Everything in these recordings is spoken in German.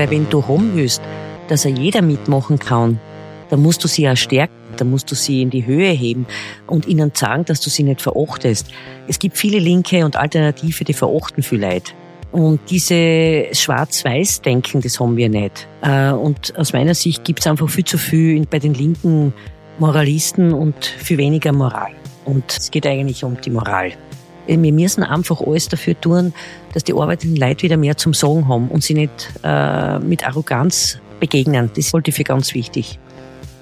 weil wenn du haben willst, dass er jeder mitmachen kann, dann musst du sie auch stärken, dann musst du sie in die Höhe heben und ihnen sagen, dass du sie nicht verachtest. Es gibt viele Linke und Alternative, die verachten viel Leid. Und diese Schwarz-Weiß-Denken, das haben wir nicht. Äh, und aus meiner Sicht gibt es einfach viel zu viel bei den linken Moralisten und viel weniger Moral. Und es geht eigentlich um die Moral. Wir müssen einfach alles dafür tun, dass die arbeitenden Leute wieder mehr zum Sagen haben und sie nicht äh, mit Arroganz begegnen. Das halte ich für ganz wichtig.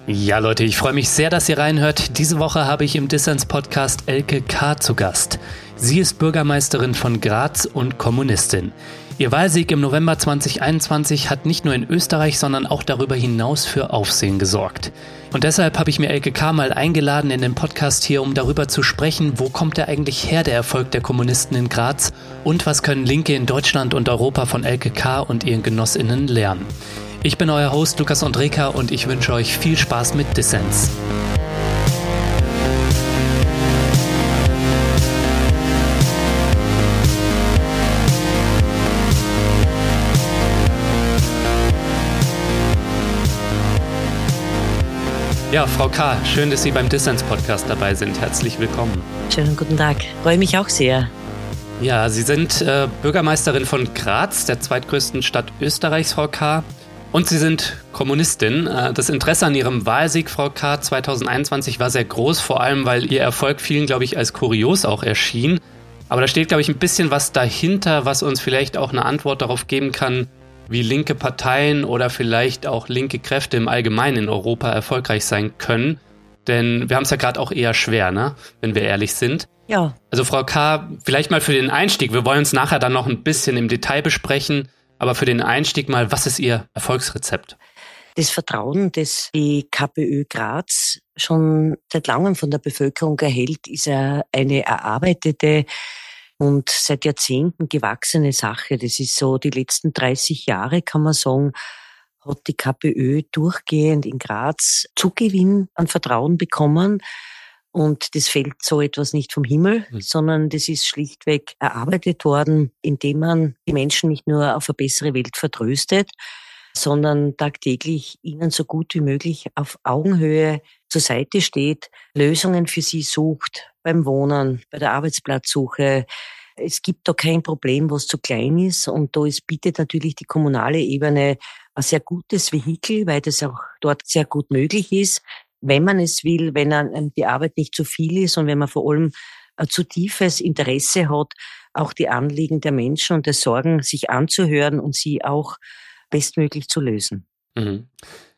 Ja, Leute, ich freue mich sehr, dass ihr reinhört. Diese Woche habe ich im Dissens-Podcast Elke K. zu Gast. Sie ist Bürgermeisterin von Graz und Kommunistin. Ihr Wahlsieg im November 2021 hat nicht nur in Österreich, sondern auch darüber hinaus für Aufsehen gesorgt. Und deshalb habe ich mir Elke K. mal eingeladen in den Podcast hier, um darüber zu sprechen, wo kommt der eigentlich her, der Erfolg der Kommunisten in Graz und was können Linke in Deutschland und Europa von Elke K. und ihren Genossinnen lernen. Ich bin euer Host Lukas Andreka und ich wünsche euch viel Spaß mit Dissens. Ja, Frau K., schön, dass Sie beim Dissens-Podcast dabei sind. Herzlich willkommen. Schönen guten Tag. Freue mich auch sehr. Ja, Sie sind äh, Bürgermeisterin von Graz, der zweitgrößten Stadt Österreichs, Frau K. Und Sie sind Kommunistin. Äh, das Interesse an Ihrem Wahlsieg, Frau K., 2021 war sehr groß, vor allem weil Ihr Erfolg vielen, glaube ich, als kurios auch erschien. Aber da steht, glaube ich, ein bisschen was dahinter, was uns vielleicht auch eine Antwort darauf geben kann, wie linke Parteien oder vielleicht auch linke Kräfte im Allgemeinen in Europa erfolgreich sein können. Denn wir haben es ja gerade auch eher schwer, ne? wenn wir ehrlich sind. Ja. Also Frau K., vielleicht mal für den Einstieg. Wir wollen uns nachher dann noch ein bisschen im Detail besprechen. Aber für den Einstieg mal, was ist Ihr Erfolgsrezept? Das Vertrauen, das die KPÖ Graz schon seit langem von der Bevölkerung erhält, ist eine erarbeitete und seit Jahrzehnten gewachsene Sache. Das ist so die letzten 30 Jahre, kann man sagen, hat die KPÖ durchgehend in Graz Zugewinn an Vertrauen bekommen. Und das fällt so etwas nicht vom Himmel, mhm. sondern das ist schlichtweg erarbeitet worden, indem man die Menschen nicht nur auf eine bessere Welt vertröstet, sondern tagtäglich ihnen so gut wie möglich auf Augenhöhe zur Seite steht, Lösungen für sie sucht, beim Wohnen, bei der Arbeitsplatzsuche. Es gibt da kein Problem, was zu klein ist. Und da ist bietet natürlich die kommunale Ebene ein sehr gutes Vehikel, weil das auch dort sehr gut möglich ist, wenn man es will, wenn die Arbeit nicht zu viel ist und wenn man vor allem ein zu tiefes Interesse hat, auch die Anliegen der Menschen und der Sorgen sich anzuhören und sie auch bestmöglich zu lösen. Mhm.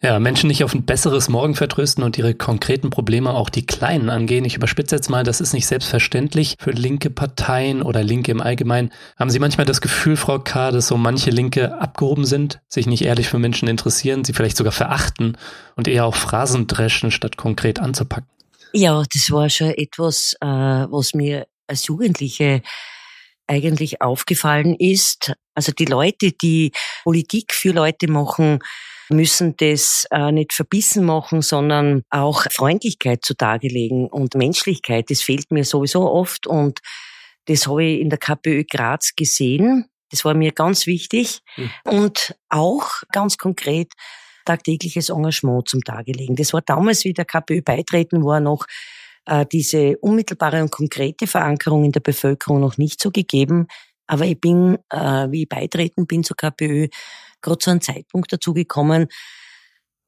Ja, Menschen nicht auf ein besseres Morgen vertrösten und ihre konkreten Probleme auch die kleinen angehen. Ich überspitze jetzt mal, das ist nicht selbstverständlich für linke Parteien oder Linke im Allgemeinen. Haben Sie manchmal das Gefühl, Frau K., dass so manche Linke abgehoben sind, sich nicht ehrlich für Menschen interessieren, sie vielleicht sogar verachten und eher auch Phrasen dreschen, statt konkret anzupacken? Ja, das war schon etwas, äh, was mir als Jugendliche eigentlich aufgefallen ist. Also die Leute, die Politik für Leute machen, müssen das äh, nicht verbissen machen, sondern auch Freundlichkeit zutage legen und Menschlichkeit. Das fehlt mir sowieso oft und das habe ich in der KPÖ Graz gesehen. Das war mir ganz wichtig mhm. und auch ganz konkret tagtägliches Engagement zum Tage legen. Das war damals, wie der KPÖ beitreten war, noch äh, diese unmittelbare und konkrete Verankerung in der Bevölkerung noch nicht so gegeben. Aber ich bin, äh, wie ich beitreten bin zur KPÖ, gerade zu einem Zeitpunkt dazu gekommen,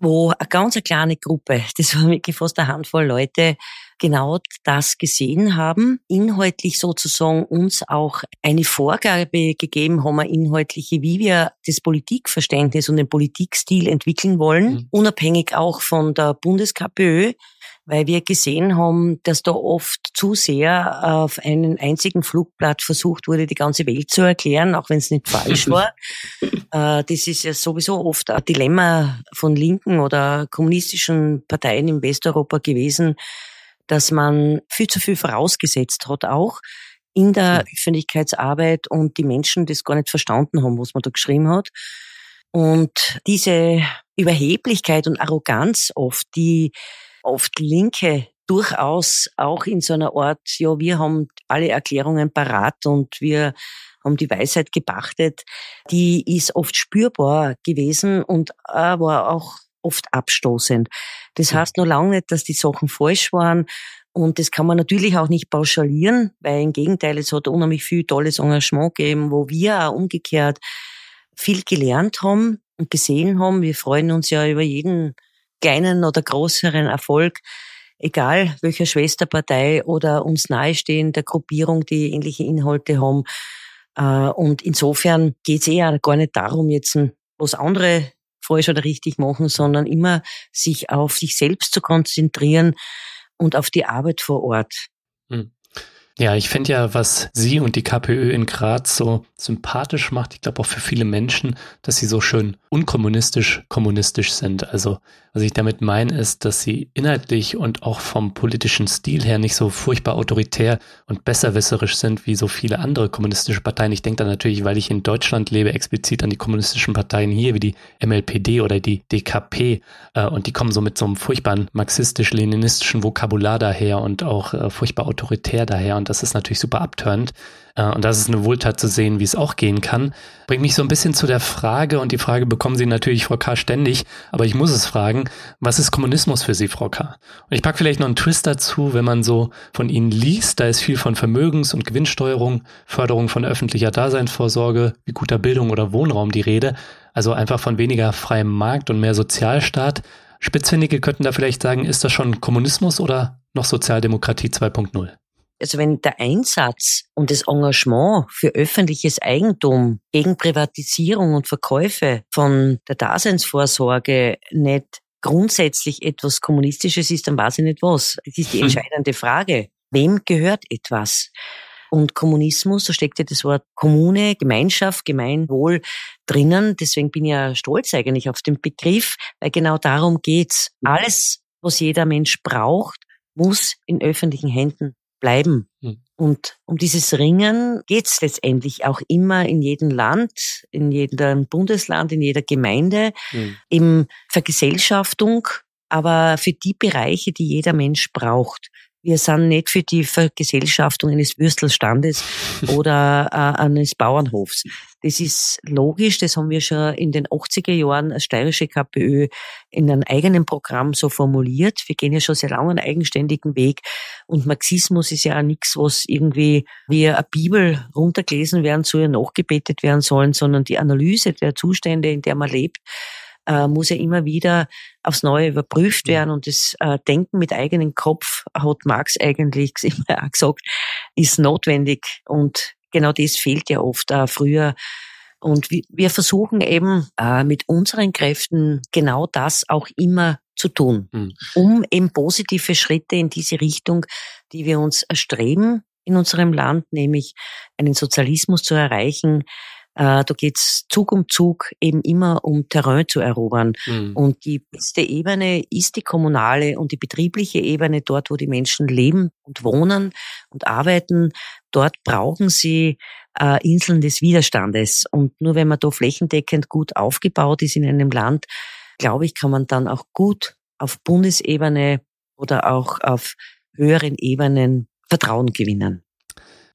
wo eine ganz eine kleine Gruppe, das war wirklich fast eine Handvoll Leute, genau das gesehen haben, inhaltlich sozusagen uns auch eine Vorgabe gegeben haben, eine inhaltliche, wie wir das Politikverständnis und den Politikstil entwickeln wollen, mhm. unabhängig auch von der Bundes-KPÖ, weil wir gesehen haben, dass da oft zu sehr auf einen einzigen Flugblatt versucht wurde, die ganze Welt zu erklären, auch wenn es nicht falsch war. Äh, das ist ja sowieso oft ein Dilemma von linken oder kommunistischen Parteien in Westeuropa gewesen, dass man viel zu viel vorausgesetzt hat auch in der Öffentlichkeitsarbeit und die Menschen das gar nicht verstanden haben, was man da geschrieben hat. Und diese Überheblichkeit und Arroganz oft, die oft Linke durchaus auch in so einer Art, ja, wir haben alle Erklärungen parat und wir haben die Weisheit gepachtet, die ist oft spürbar gewesen und war auch oft abstoßend. Das heißt nur lange nicht, dass die Sachen falsch waren. Und das kann man natürlich auch nicht pauschalieren, weil im Gegenteil, es hat unheimlich viel tolles Engagement gegeben, wo wir auch umgekehrt viel gelernt haben und gesehen haben. Wir freuen uns ja über jeden kleinen oder größeren Erfolg, egal welcher Schwesterpartei oder uns nahestehender Gruppierung, die ähnliche Inhalte haben. Äh, und insofern geht es eher gar nicht darum, jetzt was andere falsch oder richtig machen, sondern immer sich auf sich selbst zu konzentrieren und auf die Arbeit vor Ort. Hm. Ja, ich finde ja, was Sie und die KPÖ in Graz so sympathisch macht, ich glaube auch für viele Menschen, dass sie so schön unkommunistisch kommunistisch sind. Also was ich damit meine, ist, dass sie inhaltlich und auch vom politischen Stil her nicht so furchtbar autoritär und besserwisserisch sind wie so viele andere kommunistische Parteien. Ich denke da natürlich, weil ich in Deutschland lebe, explizit an die kommunistischen Parteien hier, wie die MLPD oder die DKP. Äh, und die kommen so mit so einem furchtbaren marxistisch-leninistischen Vokabular daher und auch äh, furchtbar autoritär daher. Und das ist natürlich super abtörend. Äh, und das ist eine Wohltat zu sehen, wie es auch gehen kann. Bringt mich so ein bisschen zu der Frage, und die Frage bekommen Sie natürlich, Frau K., ständig, aber ich muss es fragen, was ist Kommunismus für Sie, Frau K.? Und ich packe vielleicht noch einen Twist dazu, wenn man so von Ihnen liest, da ist viel von Vermögens- und Gewinnsteuerung, Förderung von öffentlicher Daseinsvorsorge, wie guter Bildung oder Wohnraum die Rede, also einfach von weniger freiem Markt und mehr Sozialstaat. Spitzfindige könnten da vielleicht sagen, ist das schon Kommunismus oder noch Sozialdemokratie 2.0? Also wenn der Einsatz und das Engagement für öffentliches Eigentum gegen Privatisierung und Verkäufe von der Daseinsvorsorge nicht grundsätzlich etwas Kommunistisches ist, dann weiß ich nicht was. Das ist die hm. entscheidende Frage. Wem gehört etwas? Und Kommunismus, da steckt ja das Wort Kommune, Gemeinschaft, Gemeinwohl drinnen. Deswegen bin ich ja stolz eigentlich auf den Begriff, weil genau darum geht's. Alles, was jeder Mensch braucht, muss in öffentlichen Händen bleiben. Mhm. Und um dieses Ringen geht's letztendlich auch immer in jedem Land, in jedem Bundesland, in jeder Gemeinde, mhm. im Vergesellschaftung, aber für die Bereiche, die jeder Mensch braucht. Wir sind nicht für die Vergesellschaftung eines Würstelstandes oder äh, eines Bauernhofs. Das ist logisch, das haben wir schon in den 80er Jahren als steirische KPÖ in einem eigenen Programm so formuliert. Wir gehen ja schon sehr lange einen eigenständigen Weg und Marxismus ist ja auch nichts, was irgendwie wie eine Bibel runtergelesen werden soll, nachgebetet werden sollen, sondern die Analyse der Zustände, in der man lebt, äh, muss ja immer wieder aufs Neue überprüft werden und das äh, Denken mit eigenem Kopf, hat Marx eigentlich immer gesagt, ist notwendig und genau das fehlt ja oft äh, früher. Und wir versuchen eben äh, mit unseren Kräften genau das auch immer zu tun, mhm. um eben positive Schritte in diese Richtung, die wir uns erstreben in unserem Land, nämlich einen Sozialismus zu erreichen, äh, da geht's Zug um Zug eben immer um Terrain zu erobern. Mhm. Und die beste Ebene ist die kommunale und die betriebliche Ebene, dort, wo die Menschen leben und wohnen und arbeiten. Dort brauchen sie äh, Inseln des Widerstandes. Und nur wenn man da flächendeckend gut aufgebaut ist in einem Land, glaube ich, kann man dann auch gut auf Bundesebene oder auch auf höheren Ebenen Vertrauen gewinnen.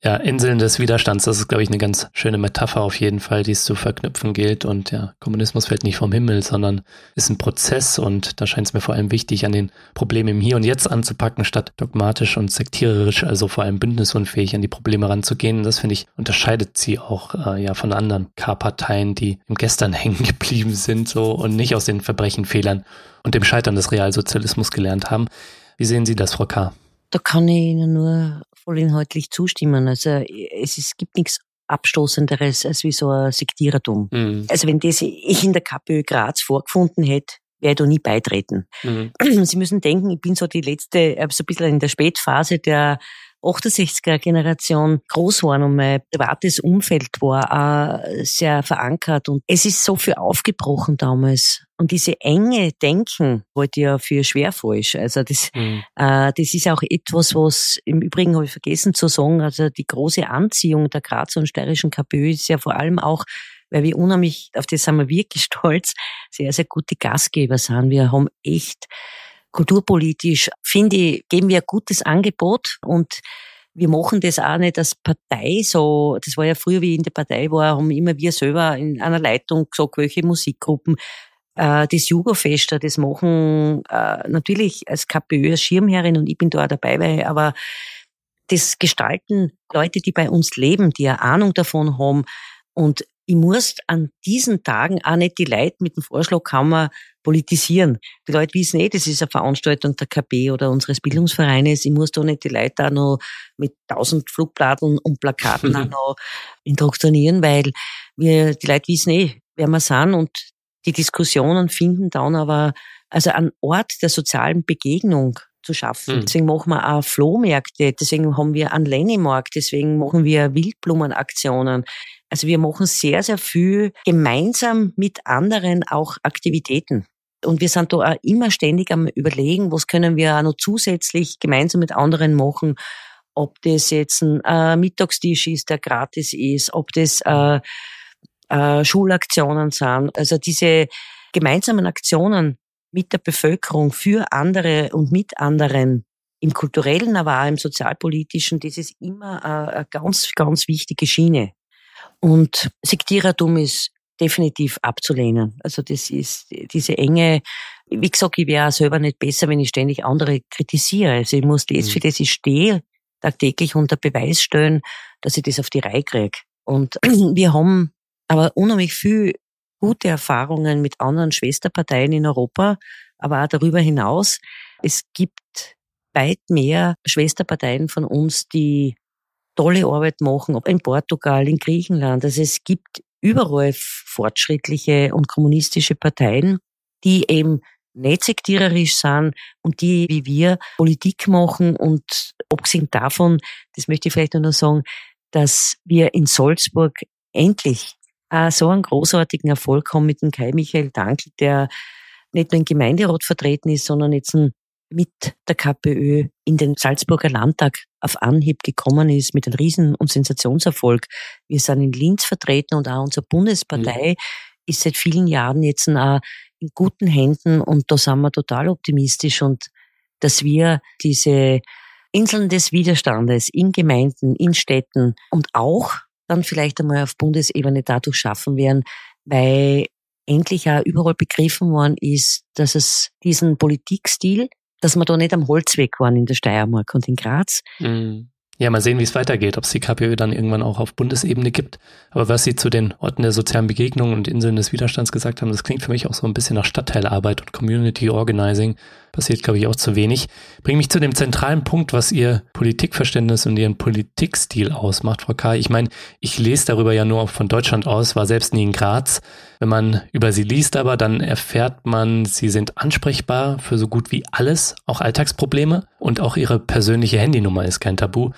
Ja, Inseln des Widerstands, das ist, glaube ich, eine ganz schöne Metapher auf jeden Fall, die es zu verknüpfen gilt. Und ja, Kommunismus fällt nicht vom Himmel, sondern ist ein Prozess und da scheint es mir vor allem wichtig, an den Problemen im Hier und Jetzt anzupacken, statt dogmatisch und sektiererisch, also vor allem bündnisunfähig an die Probleme ranzugehen. Das, finde ich, unterscheidet sie auch äh, ja von anderen K-Parteien, die im Gestern hängen geblieben sind so und nicht aus den Verbrechenfehlern und dem Scheitern des Realsozialismus gelernt haben. Wie sehen Sie das, Frau K.? Da kann ich Ihnen nur vollinhaltlich zustimmen. Also es, es gibt nichts Abstoßenderes als wie so ein Sektierertum. Mhm. Also wenn das ich in der KPÖ Graz vorgefunden hätte, wäre ich da nie beitreten. Mhm. Sie müssen denken, ich bin so die letzte, so ein bisschen in der Spätphase der 68er Generation groß waren und mein privates Umfeld war auch sehr verankert und es ist so viel aufgebrochen damals. Und diese enge Denken wollte ja für schwer falsch. Also das, mhm. äh, das ist auch etwas, was im Übrigen habe ich vergessen zu sagen, also die große Anziehung der Grazer und steirischen KPÖ ist ja vor allem auch weil wir unheimlich, auf das sind wir wirklich stolz, sehr, sehr gute Gastgeber sind. Wir haben echt kulturpolitisch, finde ich, geben wir ein gutes Angebot und wir machen das auch nicht als Partei so. Das war ja früher, wie ich in der Partei war, haben immer wir selber in einer Leitung gesagt, welche Musikgruppen. Äh, das Jugofester, das machen äh, natürlich als KPÖ als Schirmherrin und ich bin da auch dabei, weil aber das gestalten Leute, die bei uns leben, die eine Ahnung davon haben. Und ich muss an diesen Tagen auch nicht die Leute mit dem Vorschlagkammer politisieren. Die Leute wissen eh, das ist eine Veranstaltung der KP oder unseres Bildungsvereines. Ich muss da nicht die Leute auch noch mit tausend Flugbladeln und Plakaten auch noch indoktrinieren, weil wir, die Leute wissen eh, wer wir sind und die Diskussionen finden dann aber, also einen Ort der sozialen Begegnung zu schaffen. Mhm. Deswegen machen wir auch Flohmärkte, deswegen haben wir einen Lennymarkt, deswegen machen wir Wildblumenaktionen. Also wir machen sehr, sehr viel gemeinsam mit anderen auch Aktivitäten. Und wir sind da auch immer ständig am Überlegen, was können wir auch noch zusätzlich gemeinsam mit anderen machen. Ob das jetzt ein äh, Mittagstisch ist, der gratis ist, ob das äh, äh, Schulaktionen sind. Also diese gemeinsamen Aktionen mit der Bevölkerung für andere und mit anderen im kulturellen, aber auch im sozialpolitischen, das ist immer eine ganz, ganz wichtige Schiene. Und Sektierertum ist definitiv abzulehnen. Also das ist diese enge, wie gesagt, ich wäre selber nicht besser, wenn ich ständig andere kritisiere. Also ich muss das, mhm. für das ich stehe, tagtäglich unter Beweis stellen, dass ich das auf die Reihe kriege. Und wir haben aber unheimlich viel gute Erfahrungen mit anderen Schwesterparteien in Europa, aber auch darüber hinaus. Es gibt weit mehr Schwesterparteien von uns, die tolle Arbeit machen, ob in Portugal, in Griechenland. Also es gibt überall fortschrittliche und kommunistische Parteien, die eben nicht sektiererisch sind und die, wie wir, Politik machen. Und abgesehen davon, das möchte ich vielleicht nur noch sagen, dass wir in Salzburg endlich so einen großartigen Erfolg haben mit dem Kai Michael Dankl, der nicht nur im Gemeinderat vertreten ist, sondern jetzt mit der KPÖ in den Salzburger Landtag auf Anhieb gekommen ist mit einem Riesen- und Sensationserfolg. Wir sind in Linz vertreten und auch unsere Bundespartei mhm. ist seit vielen Jahren jetzt auch in guten Händen und da sind wir total optimistisch und dass wir diese Inseln des Widerstandes in Gemeinden, in Städten und auch dann vielleicht einmal auf Bundesebene dadurch schaffen werden, weil endlich auch überall begriffen worden ist, dass es diesen Politikstil, dass wir da nicht am Holzweg waren in der Steiermark und in Graz. Mhm. Ja, mal sehen, wie es weitergeht, ob es die KPÖ dann irgendwann auch auf Bundesebene gibt. Aber was Sie zu den Orten der sozialen Begegnung und Inseln des Widerstands gesagt haben, das klingt für mich auch so ein bisschen nach Stadtteilarbeit und Community Organizing. Passiert, glaube ich, auch zu wenig. Bringt mich zu dem zentralen Punkt, was Ihr Politikverständnis und Ihren Politikstil ausmacht, Frau K. Ich meine, ich lese darüber ja nur von Deutschland aus, war selbst nie in Graz. Wenn man über sie liest aber, dann erfährt man, sie sind ansprechbar für so gut wie alles, auch Alltagsprobleme und auch ihre persönliche Handynummer ist kein Tabu.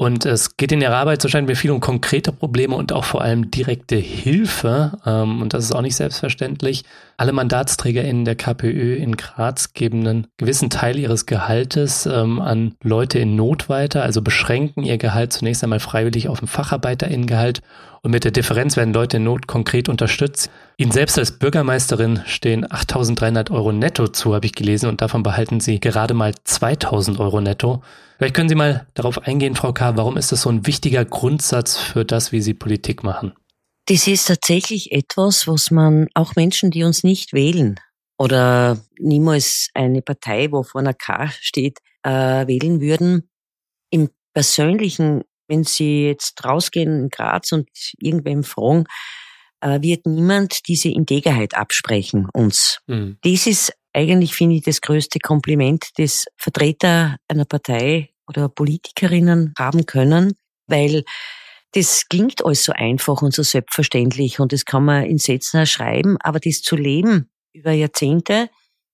Und es geht in ihrer Arbeit, so scheint mir viel um konkrete Probleme und auch vor allem direkte Hilfe. Ähm, und das ist auch nicht selbstverständlich. Alle MandatsträgerInnen der KPÖ in Graz geben einen gewissen Teil ihres Gehaltes ähm, an Leute in Not weiter, also beschränken ihr Gehalt zunächst einmal freiwillig auf ein FacharbeiterInnengehalt und mit der Differenz werden Leute in Not konkret unterstützt. Ihnen selbst als Bürgermeisterin stehen 8.300 Euro netto zu, habe ich gelesen, und davon behalten Sie gerade mal 2.000 Euro netto. Vielleicht können Sie mal darauf eingehen, Frau K., warum ist das so ein wichtiger Grundsatz für das, wie Sie Politik machen? Das ist tatsächlich etwas, was man auch Menschen, die uns nicht wählen oder niemals eine Partei, wo vor einer K steht, äh, wählen würden, im persönlichen, wenn sie jetzt rausgehen in Graz und irgendwem fragen, äh, wird niemand diese Integerheit absprechen uns. Mhm. Das ist eigentlich, finde ich, das größte Kompliment, das Vertreter einer Partei oder Politikerinnen haben können, weil das klingt alles so einfach und so selbstverständlich und das kann man in Sätzen schreiben, aber das zu leben über Jahrzehnte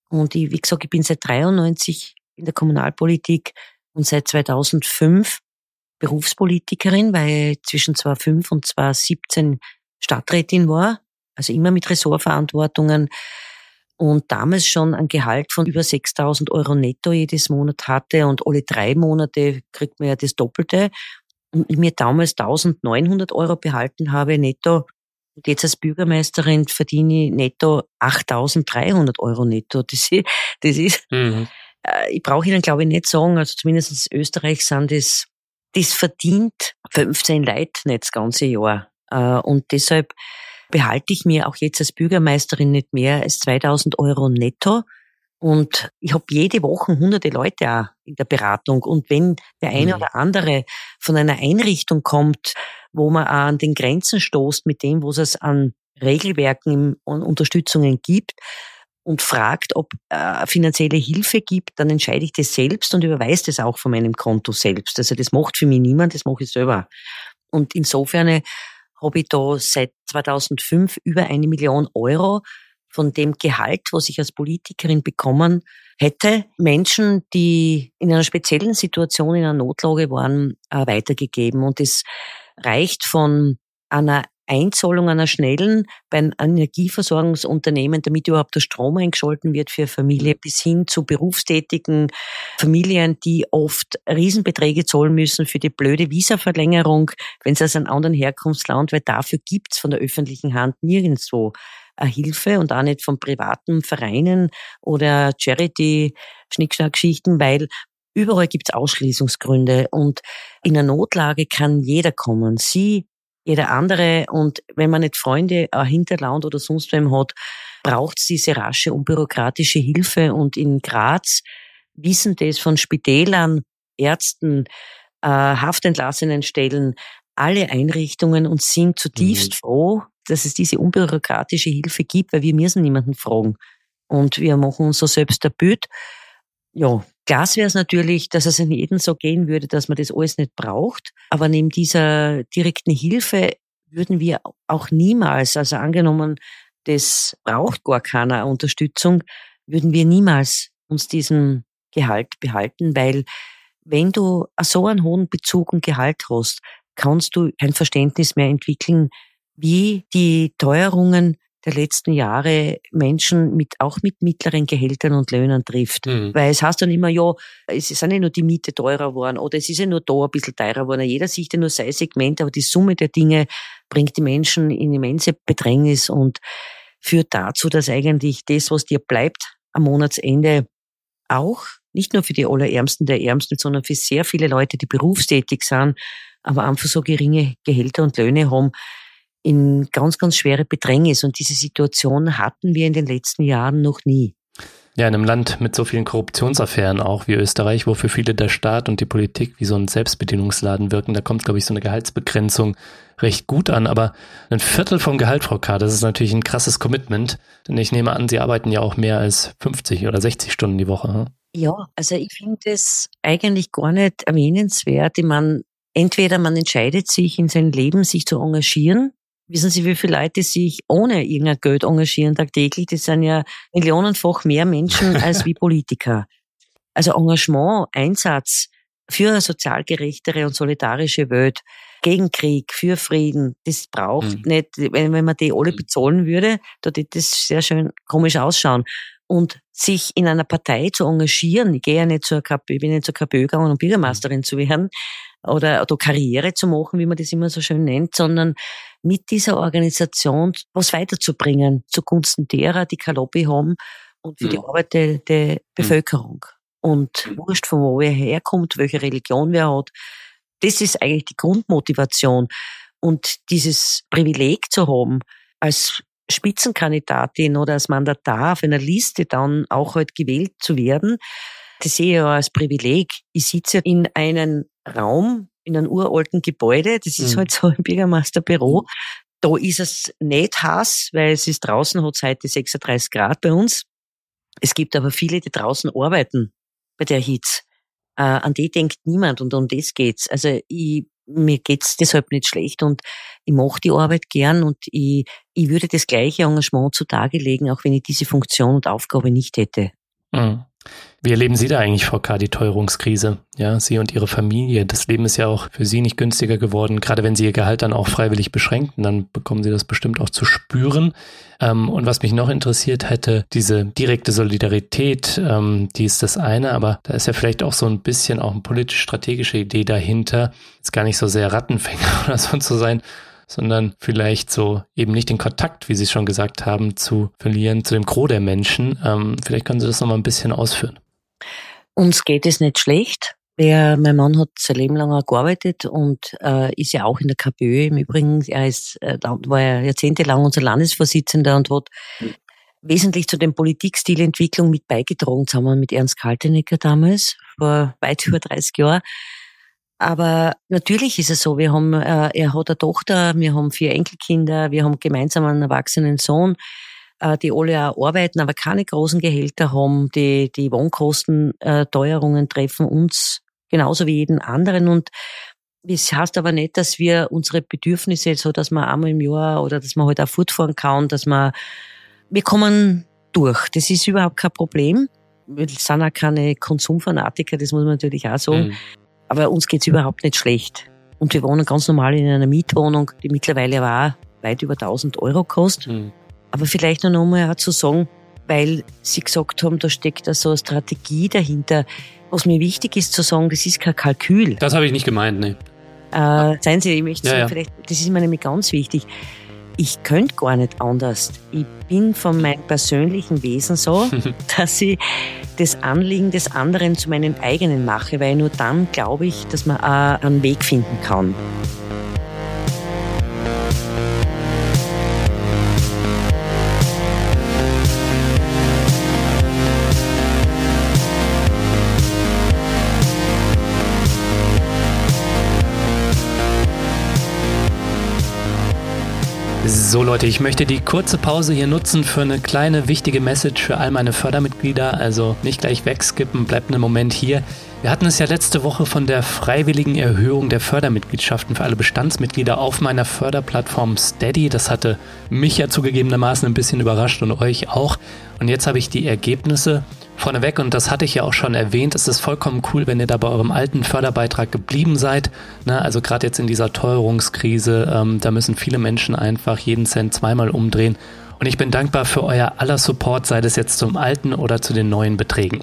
und ich, wie gesagt, ich bin seit 93 in der Kommunalpolitik und seit 2005 Berufspolitikerin, weil ich zwischen 2005 und 2017 Stadträtin war, also immer mit Ressortverantwortungen und damals schon ein Gehalt von über 6000 Euro netto jedes Monat hatte und alle drei Monate kriegt man ja das Doppelte und ich mir damals 1900 Euro behalten habe netto und jetzt als Bürgermeisterin verdiene ich netto 8300 Euro netto. Das ist, das ist mhm. äh, ich brauche Ihnen glaube ich nicht sagen, also zumindest in Österreich sind das das verdient 15 Leute nicht das ganze Jahr. Äh, und deshalb behalte ich mir auch jetzt als Bürgermeisterin nicht mehr als 2000 Euro netto. Und ich habe jede Woche hunderte Leute auch in der Beratung. Und wenn der eine mhm. oder andere von einer Einrichtung kommt, wo man auch an den Grenzen stoßt mit dem, was es an Regelwerken und Unterstützungen gibt, und fragt, ob äh, finanzielle Hilfe gibt, dann entscheide ich das selbst und überweise das auch von meinem Konto selbst. Also das macht für mich niemand, das mache ich selber. Und insofern habe da seit 2005 über eine Million Euro von dem Gehalt, was ich als Politikerin bekommen hätte, Menschen, die in einer speziellen Situation, in einer Notlage waren, äh, weitergegeben. Und es reicht von einer Einzahlung einer schnellen bei einem Energieversorgungsunternehmen, damit überhaupt der Strom eingeschalten wird für Familie, bis hin zu berufstätigen Familien, die oft Riesenbeträge zahlen müssen für die blöde Visaverlängerung, wenn sie aus einem anderen Herkunftsland, weil dafür gibt's von der öffentlichen Hand nirgendwo eine Hilfe und auch nicht von privaten Vereinen oder Charity-Schnickschnack-Geschichten, weil überall gibt's Ausschließungsgründe und in einer Notlage kann jeder kommen. Sie jeder andere. Und wenn man nicht Freunde, ein Hinterland oder sonst wem hat, braucht es diese rasche unbürokratische Hilfe. Und in Graz wissen das von Spitälern, Ärzten, äh, Haftentlassenen Stellen, alle Einrichtungen und sind zutiefst mhm. froh, dass es diese unbürokratische Hilfe gibt, weil wir müssen niemanden fragen. Und wir machen uns so selbst der Bild. Ja, Klar wäre es natürlich, dass es in jedem so gehen würde, dass man das alles nicht braucht. Aber neben dieser direkten Hilfe würden wir auch niemals, also angenommen, das braucht gar keiner Unterstützung, würden wir niemals uns diesen Gehalt behalten, weil wenn du so einen hohen Bezug und Gehalt hast, kannst du kein Verständnis mehr entwickeln, wie die Teuerungen der letzten Jahre Menschen mit, auch mit mittleren Gehältern und Löhnen trifft. Mhm. Weil es heißt dann immer, ja, es ist ja nicht nur die Miete teurer geworden oder es ist ja nur da ein bisschen teurer geworden. Jeder sieht ja nur sein Segment, aber die Summe der Dinge bringt die Menschen in immense Bedrängnis und führt dazu, dass eigentlich das, was dir bleibt am Monatsende, auch nicht nur für die Allerärmsten der Ärmsten, sondern für sehr viele Leute, die berufstätig sind, aber einfach so geringe Gehälter und Löhne haben, in ganz, ganz schwere Bedrängnis. Und diese Situation hatten wir in den letzten Jahren noch nie. Ja, in einem Land mit so vielen Korruptionsaffären auch wie Österreich, wo für viele der Staat und die Politik wie so ein Selbstbedienungsladen wirken, da kommt, glaube ich, so eine Gehaltsbegrenzung recht gut an. Aber ein Viertel vom Gehalt, Frau K., das ist natürlich ein krasses Commitment. Denn ich nehme an, Sie arbeiten ja auch mehr als 50 oder 60 Stunden die Woche. Hm? Ja, also ich finde es eigentlich gar nicht erwähnenswert. Ich meine, entweder man entscheidet sich in seinem Leben, sich zu engagieren Wissen Sie, wie viele Leute sich ohne irgendein Geld engagieren tagtäglich? Das sind ja millionenfach mehr Menschen als wie Politiker. Also Engagement, Einsatz für eine sozial gerechtere und solidarische Welt, gegen Krieg, für Frieden, das braucht mhm. nicht, wenn, wenn man die alle mhm. bezahlen würde, da würde das sehr schön komisch ausschauen. Und sich in einer Partei zu engagieren, ich gehe ja nicht zur KP, ich bin nicht zur KPÖ gegangen, um Bürgermeisterin zu werden, oder, oder Karriere zu machen, wie man das immer so schön nennt, sondern mit dieser Organisation was weiterzubringen zugunsten derer, die kein Lobby haben und für ja. die Arbeit der, der Bevölkerung. Und wurscht von wo er herkommt, welche Religion wer hat, das ist eigentlich die Grundmotivation. Und dieses Privileg zu haben, als Spitzenkandidatin oder als Mandatar auf einer Liste dann auch halt gewählt zu werden, das sehe ich ja als Privileg. Ich sitze in einem Raum, in einem uralten Gebäude, das ist mhm. halt so ein Bürgermeisterbüro. Da ist es nicht heiß, weil es ist draußen, hat es heute 36 Grad bei uns. Es gibt aber viele, die draußen arbeiten bei der Hitze. Äh, an die denkt niemand und um das geht's. Also ich, mir geht's deshalb nicht schlecht und ich mache die Arbeit gern und ich, ich würde das gleiche Engagement zutage legen, auch wenn ich diese Funktion und Aufgabe nicht hätte. Mhm. Wie erleben Sie da eigentlich, Frau K., die Teuerungskrise? Ja, Sie und Ihre Familie. Das Leben ist ja auch für Sie nicht günstiger geworden. Gerade wenn Sie Ihr Gehalt dann auch freiwillig beschränken, dann bekommen Sie das bestimmt auch zu spüren. Ähm, und was mich noch interessiert hätte, diese direkte Solidarität, ähm, die ist das eine, aber da ist ja vielleicht auch so ein bisschen auch eine politisch-strategische Idee dahinter. Jetzt gar nicht so sehr Rattenfänger oder so zu sein, sondern vielleicht so eben nicht den Kontakt, wie Sie schon gesagt haben, zu verlieren zu dem Gros der Menschen. Ähm, vielleicht können Sie das nochmal ein bisschen ausführen. Uns geht es nicht schlecht. Ja, mein Mann hat sein Leben lang auch gearbeitet und äh, ist ja auch in der KPÖ im Übrigen. Er ist, äh, war ja jahrzehntelang unser Landesvorsitzender und hat mhm. wesentlich zu dem Politikstilentwicklung mit beigetragen, zusammen mit Ernst Kaltenecker damals, vor weit über 30 Jahren. Aber natürlich ist es so, wir haben, äh, er hat eine Tochter, wir haben vier Enkelkinder, wir haben gemeinsam einen erwachsenen Sohn, die alle auch arbeiten, aber keine großen Gehälter haben. Die, die Wohnkostenteuerungen äh, treffen uns genauso wie jeden anderen und das heißt aber nicht, dass wir unsere Bedürfnisse, so dass man einmal im Jahr oder dass man halt auch fortfahren kann, dass man, wir kommen durch. Das ist überhaupt kein Problem. Wir sind auch keine Konsumfanatiker, das muss man natürlich auch sagen. Mhm. Aber uns geht's überhaupt nicht schlecht. Und wir wohnen ganz normal in einer Mietwohnung, die mittlerweile war weit über 1000 Euro kostet. Mhm. Aber vielleicht noch einmal zu sagen, weil Sie gesagt haben, da steckt da so eine Strategie dahinter. Was mir wichtig ist zu sagen, das ist kein Kalkül. Das habe ich nicht gemeint, ne. Äh, seien Sie, ich möchte ja, sagen, ja. vielleicht, das ist mir nämlich ganz wichtig ich könnte gar nicht anders. Ich bin von meinem persönlichen Wesen so, dass ich das Anliegen des anderen zu meinem eigenen mache, weil nur dann glaube ich, dass man einen Weg finden kann. So Leute, ich möchte die kurze Pause hier nutzen für eine kleine wichtige Message für all meine Fördermitglieder. Also nicht gleich wegskippen, bleibt einen Moment hier. Wir hatten es ja letzte Woche von der freiwilligen Erhöhung der Fördermitgliedschaften für alle Bestandsmitglieder auf meiner Förderplattform Steady. Das hatte mich ja zugegebenermaßen ein bisschen überrascht und euch auch. Und jetzt habe ich die Ergebnisse Vorneweg, und das hatte ich ja auch schon erwähnt, es ist vollkommen cool, wenn ihr da bei eurem alten Förderbeitrag geblieben seid. Ne? Also gerade jetzt in dieser Teuerungskrise, ähm, da müssen viele Menschen einfach jeden Cent zweimal umdrehen. Und ich bin dankbar für euer aller Support, sei das jetzt zum alten oder zu den neuen Beträgen.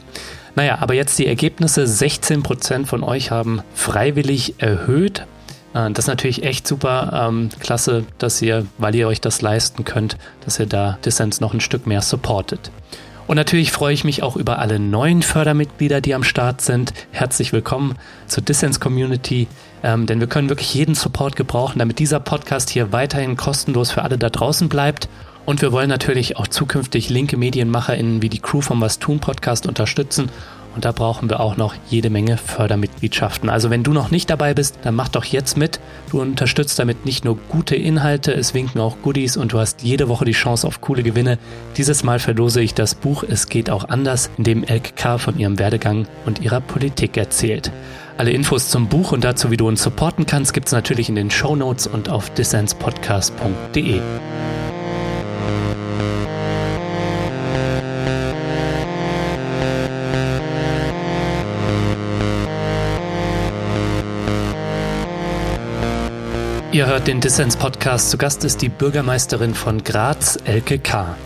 Naja, aber jetzt die Ergebnisse. 16% von euch haben freiwillig erhöht. Äh, das ist natürlich echt super ähm, klasse, dass ihr, weil ihr euch das leisten könnt, dass ihr da Dissens noch ein Stück mehr supportet. Und natürlich freue ich mich auch über alle neuen Fördermitglieder, die am Start sind. Herzlich willkommen zur Dissens Community, ähm, denn wir können wirklich jeden Support gebrauchen, damit dieser Podcast hier weiterhin kostenlos für alle da draußen bleibt. Und wir wollen natürlich auch zukünftig linke MedienmacherInnen wie die Crew vom Was tun Podcast unterstützen und da brauchen wir auch noch jede Menge Fördermitgliedschaften. Also wenn du noch nicht dabei bist, dann mach doch jetzt mit. Du unterstützt damit nicht nur gute Inhalte, es winken auch Goodies und du hast jede Woche die Chance auf coole Gewinne. Dieses Mal verlose ich das Buch Es geht auch anders, in dem Elke K. von ihrem Werdegang und ihrer Politik erzählt. Alle Infos zum Buch und dazu, wie du uns supporten kannst, gibt es natürlich in den Show Notes und auf dissenspodcast.de. Ihr hört den Dissens-Podcast. Zu Gast ist die Bürgermeisterin von Graz, Elke K.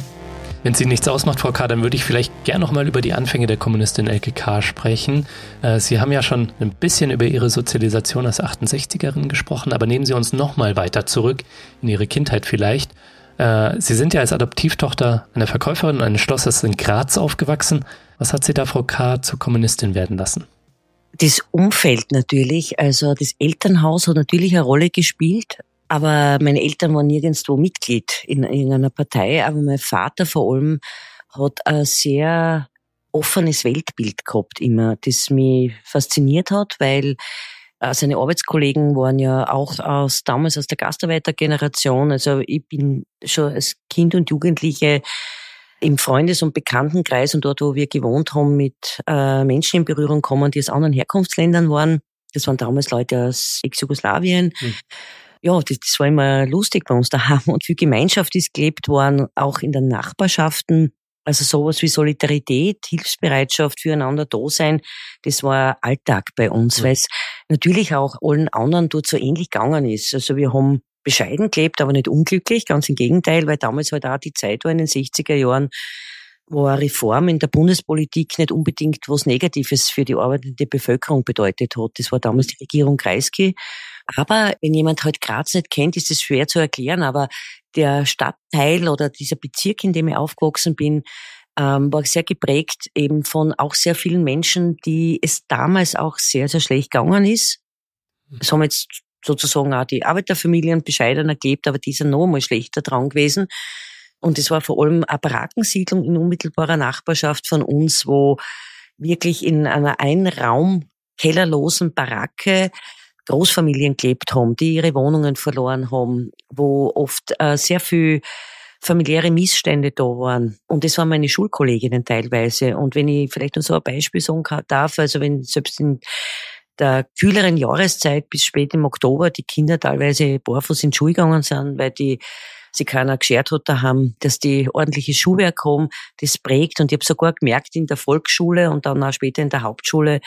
Wenn sie nichts ausmacht, Frau K., dann würde ich vielleicht gern nochmal über die Anfänge der Kommunistin Elke K. sprechen. Äh, sie haben ja schon ein bisschen über Ihre Sozialisation als 68erin gesprochen, aber nehmen Sie uns nochmal weiter zurück in Ihre Kindheit vielleicht. Äh, sie sind ja als Adoptivtochter einer Verkäuferin eines Schlosses in Graz aufgewachsen. Was hat Sie da, Frau K., zur Kommunistin werden lassen? Das Umfeld natürlich, also das Elternhaus hat natürlich eine Rolle gespielt, aber meine Eltern waren nirgendwo Mitglied in irgendeiner Partei, aber mein Vater vor allem hat ein sehr offenes Weltbild gehabt immer, das mich fasziniert hat, weil äh, seine Arbeitskollegen waren ja auch aus damals aus der Gastarbeitergeneration. Also ich bin schon als Kind und Jugendliche im Freundes- und Bekanntenkreis und dort, wo wir gewohnt haben, mit äh, Menschen in Berührung kommen, die aus anderen Herkunftsländern waren. Das waren damals Leute aus Ex-Jugoslawien. Mhm. Ja, das, das war immer lustig bei uns daheim und viel Gemeinschaft ist gelebt worden, auch in den Nachbarschaften. Also sowas wie Solidarität, Hilfsbereitschaft, füreinander da sein, das war Alltag bei uns, mhm. weil es natürlich auch allen anderen dort so ähnlich gegangen ist. Also wir haben bescheiden gelebt, aber nicht unglücklich, ganz im Gegenteil, weil damals halt auch die Zeit war in den 60er Jahren, wo eine Reform in der Bundespolitik nicht unbedingt was Negatives für die arbeitende Bevölkerung bedeutet hat. Das war damals die Regierung Kreisky. Aber wenn jemand halt Graz nicht kennt, ist es schwer zu erklären. Aber der Stadtteil oder dieser Bezirk, in dem ich aufgewachsen bin, ähm, war sehr geprägt eben von auch sehr vielen Menschen, die es damals auch sehr, sehr schlecht gegangen ist. Es haben jetzt sozusagen auch die Arbeiterfamilien bescheidener gelebt, aber die sind noch einmal schlechter dran gewesen. Und es war vor allem eine Barackensiedlung in unmittelbarer Nachbarschaft von uns, wo wirklich in einer Einraum kellerlosen Baracke Großfamilien gelebt haben, die ihre Wohnungen verloren haben, wo oft äh, sehr viel familiäre Missstände da waren. Und das waren meine Schulkolleginnen teilweise. Und wenn ich vielleicht noch so ein Beispiel sagen darf, also wenn selbst in der kühleren Jahreszeit bis spät im Oktober die Kinder teilweise barfuß in die Schule gegangen sind, weil die sie keiner geschert hat daheim, dass die ordentliches Schuhwerk haben, das prägt. Und ich habe sogar gemerkt in der Volksschule und dann auch später in der Hauptschule,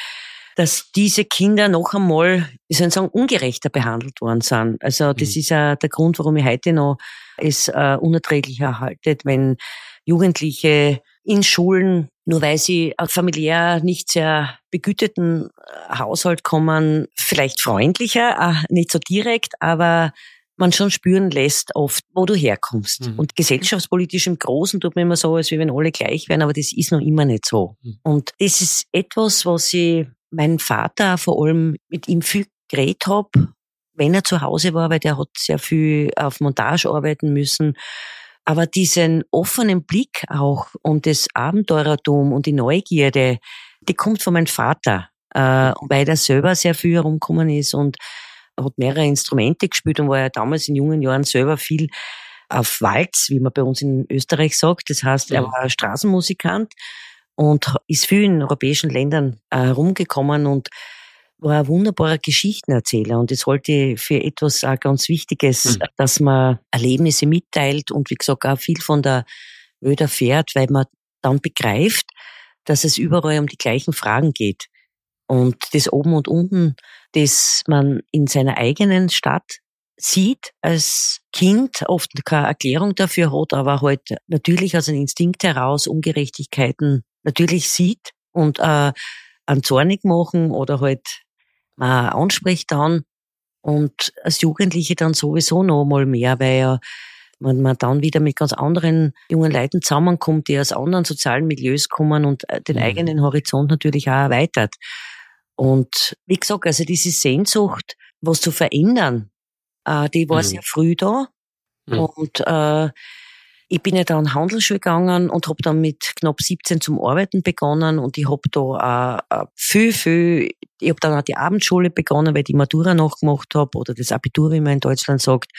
dass diese Kinder noch einmal, wie soll ich sagen, ungerechter behandelt worden sind. Also das mhm. ist ja der Grund, warum ich heute noch es äh, unerträglich erhaltet, wenn Jugendliche in Schulen, nur weil sie aus familiär nicht sehr begüteten äh, Haushalt kommen, vielleicht freundlicher, äh, nicht so direkt, aber man schon spüren lässt oft, wo du herkommst. Mhm. Und gesellschaftspolitisch im Großen tut man immer so, als wenn alle gleich wären, aber das ist noch immer nicht so. Mhm. Und das ist etwas, was ich meinen Vater vor allem mit ihm viel geredet habe, wenn er zu Hause war, weil der hat sehr viel auf Montage arbeiten müssen. Aber diesen offenen Blick auch und das Abenteurertum und die Neugierde, die kommt von meinem Vater, äh, weil er selber sehr viel herumgekommen ist und hat mehrere Instrumente gespielt und war ja damals in jungen Jahren selber viel auf Walz, wie man bei uns in Österreich sagt. Das heißt, er war Straßenmusikant und ist viel in europäischen Ländern herumgekommen äh, und war ein wunderbarer Geschichtenerzähler und das halte ich für etwas auch ganz Wichtiges, mhm. dass man Erlebnisse mitteilt und wie gesagt auch viel von der Welt erfährt, weil man dann begreift, dass es überall um die gleichen Fragen geht. Und das oben und unten, das man in seiner eigenen Stadt sieht als Kind, oft keine Erklärung dafür hat, aber halt natürlich aus einem Instinkt heraus Ungerechtigkeiten natürlich sieht und äh, an zornig machen oder halt man anspricht dann und als Jugendliche dann sowieso noch mal mehr, weil ja man, man dann wieder mit ganz anderen jungen Leuten zusammenkommt, die aus anderen sozialen Milieus kommen und äh, den mhm. eigenen Horizont natürlich auch erweitert. Und wie gesagt, also diese Sehnsucht, was zu verändern, äh, die war mhm. sehr früh da. Mhm. Und äh, ich bin ja dann Handelsschule gegangen und habe dann mit knapp 17 zum Arbeiten begonnen und ich habe da äh, viel, viel, ich habe dann auch die Abendschule begonnen, weil ich die Matura nachgemacht habe oder das Abitur, wie man in Deutschland sagt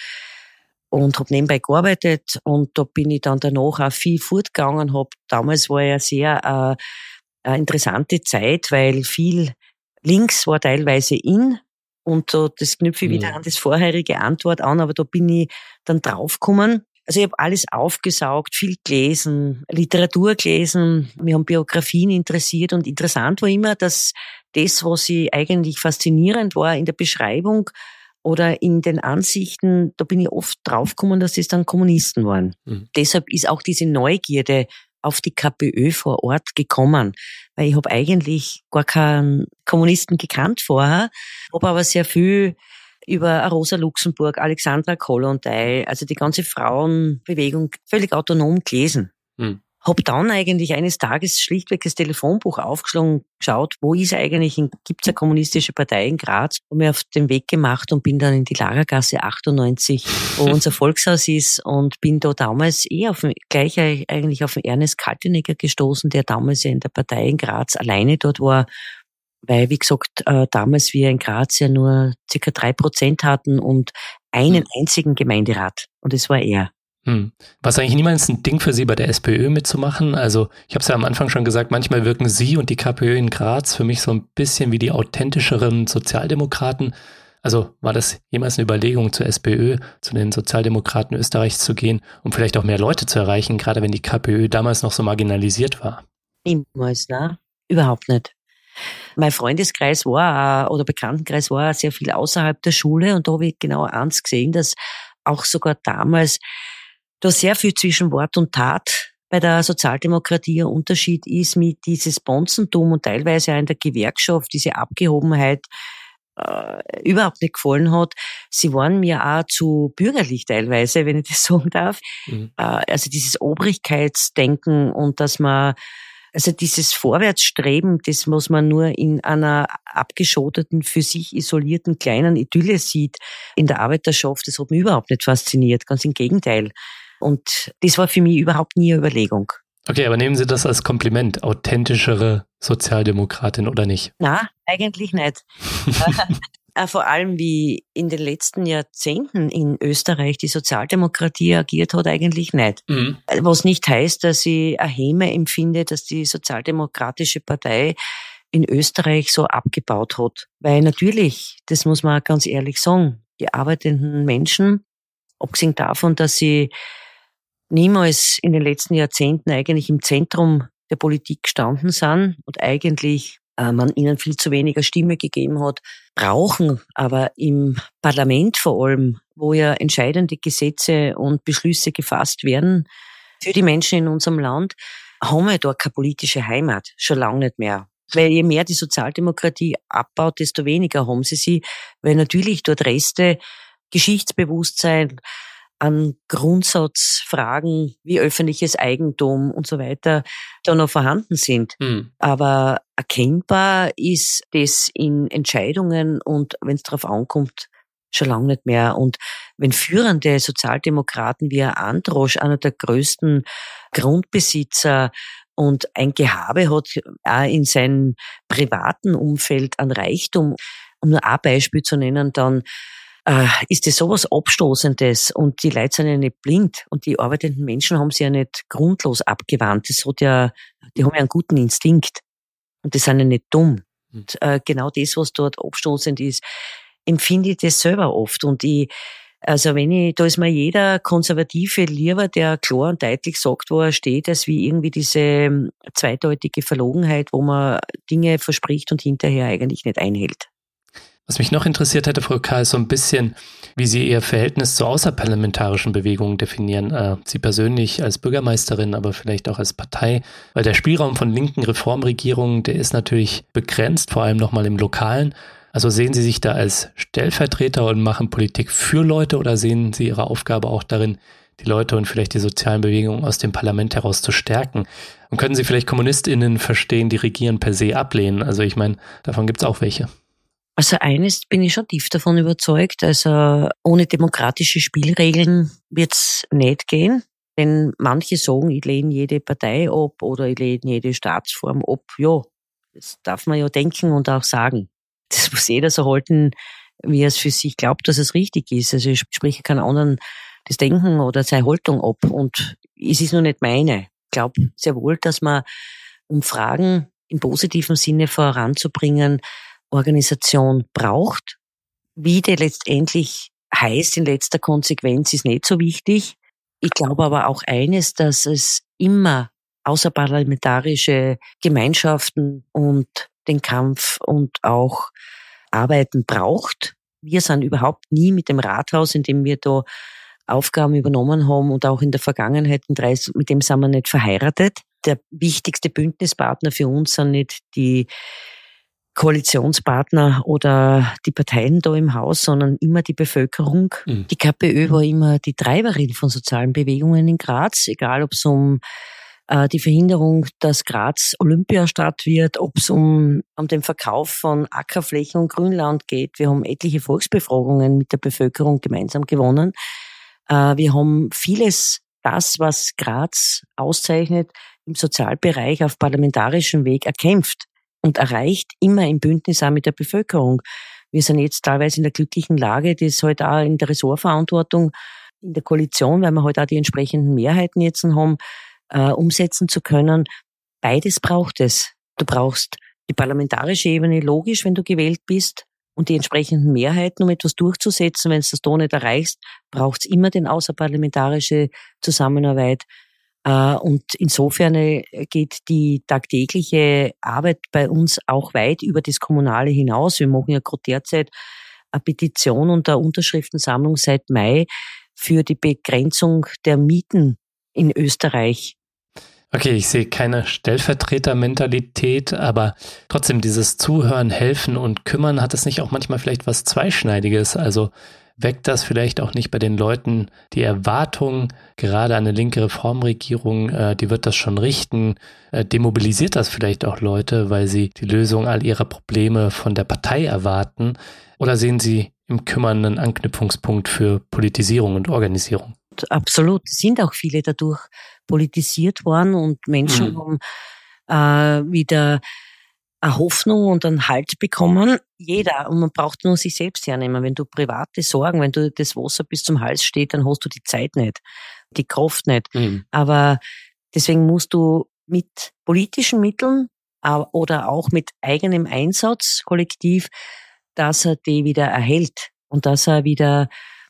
und habe nebenbei gearbeitet und da bin ich dann danach auch viel fortgegangen, hab damals war ja sehr äh, eine interessante Zeit, weil viel links war teilweise in und so, das knüpfe ich wieder mhm. an das vorherige Antwort an, aber da bin ich dann draufgekommen. Also ich habe alles aufgesaugt, viel gelesen, Literatur gelesen, mir haben Biografien interessiert und interessant war immer, dass das, was ich eigentlich faszinierend war in der Beschreibung oder in den Ansichten, da bin ich oft draufgekommen, dass es dann Kommunisten waren. Mhm. Deshalb ist auch diese Neugierde auf die KPÖ vor Ort gekommen, weil ich habe eigentlich gar keinen Kommunisten gekannt vorher, habe aber sehr viel über Rosa Luxemburg, Alexandra Kollontai, also die ganze Frauenbewegung völlig autonom gelesen. Hm. Hab dann eigentlich eines Tages schlichtweg das Telefonbuch aufgeschlagen, geschaut, wo ist eigentlich, gibt es eine kommunistische Partei in Graz, und mir auf den Weg gemacht und bin dann in die Lagergasse 98, wo unser Volkshaus ist und bin da damals eh auf, gleich eigentlich auf den Ernest Kaltenegger gestoßen, der damals ja in der Partei in Graz alleine dort war weil, wie gesagt, äh, damals wir in Graz ja nur circa drei Prozent hatten und einen hm. einzigen Gemeinderat. Und es war er. Hm. War es eigentlich niemals ein Ding für Sie bei der SPÖ mitzumachen? Also ich habe es ja am Anfang schon gesagt, manchmal wirken Sie und die KPÖ in Graz für mich so ein bisschen wie die authentischeren Sozialdemokraten. Also war das jemals eine Überlegung zur SPÖ, zu den Sozialdemokraten Österreichs zu gehen, um vielleicht auch mehr Leute zu erreichen, gerade wenn die KPÖ damals noch so marginalisiert war? Niemals, ne? Überhaupt nicht. Mein Freundeskreis war oder Bekanntenkreis war sehr viel außerhalb der Schule und da habe ich genau eins gesehen, dass auch sogar damals da sehr viel zwischen Wort und Tat bei der Sozialdemokratie ein Unterschied ist mit dieses Bonzentum und teilweise auch in der Gewerkschaft, diese Abgehobenheit äh, überhaupt nicht gefallen hat. Sie waren mir auch zu bürgerlich teilweise, wenn ich das sagen darf. Mhm. Äh, also dieses Obrigkeitsdenken und dass man also dieses Vorwärtsstreben, das, was man nur in einer abgeschotteten, für sich isolierten kleinen Idylle sieht, in der Arbeiterschaft, das hat mich überhaupt nicht fasziniert. Ganz im Gegenteil. Und das war für mich überhaupt nie eine Überlegung. Okay, aber nehmen Sie das als Kompliment, authentischere Sozialdemokratin oder nicht? Na, eigentlich nicht. Äh, vor allem wie in den letzten Jahrzehnten in Österreich die Sozialdemokratie agiert hat, eigentlich nicht. Mhm. Was nicht heißt, dass ich eine Häme empfinde, dass die Sozialdemokratische Partei in Österreich so abgebaut hat. Weil natürlich, das muss man ganz ehrlich sagen, die arbeitenden Menschen, abgesehen davon, dass sie niemals in den letzten Jahrzehnten eigentlich im Zentrum der Politik gestanden sind und eigentlich äh, man ihnen viel zu weniger Stimme gegeben hat, brauchen aber im Parlament vor allem, wo ja entscheidende Gesetze und Beschlüsse gefasst werden für die Menschen in unserem Land, haben wir da keine politische Heimat, schon lange nicht mehr. Weil je mehr die Sozialdemokratie abbaut, desto weniger haben sie sie, weil natürlich dort Reste, Geschichtsbewusstsein, an Grundsatzfragen wie öffentliches Eigentum und so weiter da noch vorhanden sind. Mhm. Aber erkennbar ist das in Entscheidungen und wenn es darauf ankommt, schon lange nicht mehr. Und wenn führende Sozialdemokraten wie Androsch, einer der größten Grundbesitzer und ein Gehabe hat, auch in seinem privaten Umfeld an Reichtum, um nur ein Beispiel zu nennen, dann äh, ist das sowas Abstoßendes und die Leute sind ja nicht blind und die arbeitenden Menschen haben sich ja nicht grundlos abgewandt. Das hat ja, die haben ja einen guten Instinkt und die sind ja nicht dumm. Hm. Und äh, genau das, was dort abstoßend ist, empfinde ich das selber oft und ich also wenn ich, da ist mir jeder Konservative lieber, der klar und deutlich sagt, wo er steht, als wie irgendwie diese ähm, zweideutige Verlogenheit, wo man Dinge verspricht und hinterher eigentlich nicht einhält. Was mich noch interessiert hätte, Frau K., ist so ein bisschen, wie Sie Ihr Verhältnis zu außerparlamentarischen Bewegungen definieren. Äh, Sie persönlich als Bürgermeisterin, aber vielleicht auch als Partei. Weil der Spielraum von linken Reformregierungen, der ist natürlich begrenzt, vor allem nochmal im Lokalen. Also sehen Sie sich da als Stellvertreter und machen Politik für Leute oder sehen Sie Ihre Aufgabe auch darin, die Leute und vielleicht die sozialen Bewegungen aus dem Parlament heraus zu stärken? Und können Sie vielleicht KommunistInnen verstehen, die Regieren per se ablehnen? Also ich meine, davon gibt es auch welche. Also eines bin ich schon tief davon überzeugt, also ohne demokratische Spielregeln wird's nicht gehen. Denn manche sagen, ich lehne jede Partei ab oder ich lehne jede Staatsform ab. Ja, das darf man ja denken und auch sagen. Das muss jeder so halten, wie er es für sich glaubt, dass es richtig ist. Also ich spreche keinen anderen das Denken oder seine Haltung ab. Und es ist nur nicht meine. Ich glaube sehr wohl, dass man, um Fragen im positiven Sinne voranzubringen, Organisation braucht. Wie die letztendlich heißt in letzter Konsequenz ist nicht so wichtig. Ich glaube aber auch eines, dass es immer außerparlamentarische Gemeinschaften und den Kampf und auch Arbeiten braucht. Wir sind überhaupt nie mit dem Rathaus, in dem wir da Aufgaben übernommen haben und auch in der Vergangenheit, mit dem sind wir nicht verheiratet. Der wichtigste Bündnispartner für uns sind nicht die Koalitionspartner oder die Parteien da im Haus, sondern immer die Bevölkerung. Mhm. Die KPÖ war immer die Treiberin von sozialen Bewegungen in Graz, egal ob es um äh, die Verhinderung, dass Graz Olympiastadt wird, ob es um, um den Verkauf von Ackerflächen und Grünland geht. Wir haben etliche Volksbefragungen mit der Bevölkerung gemeinsam gewonnen. Äh, wir haben vieles, das, was Graz auszeichnet, im Sozialbereich auf parlamentarischem Weg erkämpft und erreicht, immer im Bündnis auch mit der Bevölkerung. Wir sind jetzt teilweise in der glücklichen Lage, das halt auch in der Ressortverantwortung in der Koalition, weil wir halt auch die entsprechenden Mehrheiten jetzt haben, äh, umsetzen zu können. Beides braucht es. Du brauchst die parlamentarische Ebene logisch, wenn du gewählt bist und die entsprechenden Mehrheiten, um etwas durchzusetzen. Wenn du das da nicht erreichst, braucht es immer den außerparlamentarische Zusammenarbeit. Äh, und insofern äh, geht die tagtägliche Arbeit bei uns auch weit über das Kommunale hinaus. Wir machen ja gerade derzeit eine Petition und eine Unterschriftensammlung seit Mai für die Begrenzung der Mieten in Österreich. Okay, ich sehe keine Stellvertretermentalität, aber trotzdem dieses Zuhören, helfen und kümmern, hat es nicht auch manchmal vielleicht was Zweischneidiges? Also weckt das vielleicht auch nicht bei den Leuten die Erwartung, gerade eine linke Reformregierung, äh, die wird das schon richten, äh, demobilisiert das vielleicht auch Leute, weil sie die Lösung all ihrer Probleme von der Partei erwarten? Oder sehen Sie im Kümmern einen Anknüpfungspunkt für Politisierung und Organisierung? Absolut. Sind auch viele dadurch politisiert worden und Menschen mhm. haben äh, wieder eine Hoffnung und einen Halt bekommen. Jeder. Und man braucht nur sich selbst hernehmen. Wenn du private Sorgen, wenn du das Wasser bis zum Hals steht, dann hast du die Zeit nicht, die Kraft nicht. Mhm. Aber deswegen musst du mit politischen Mitteln oder auch mit eigenem Einsatz kollektiv, dass er die wieder erhält und dass er wieder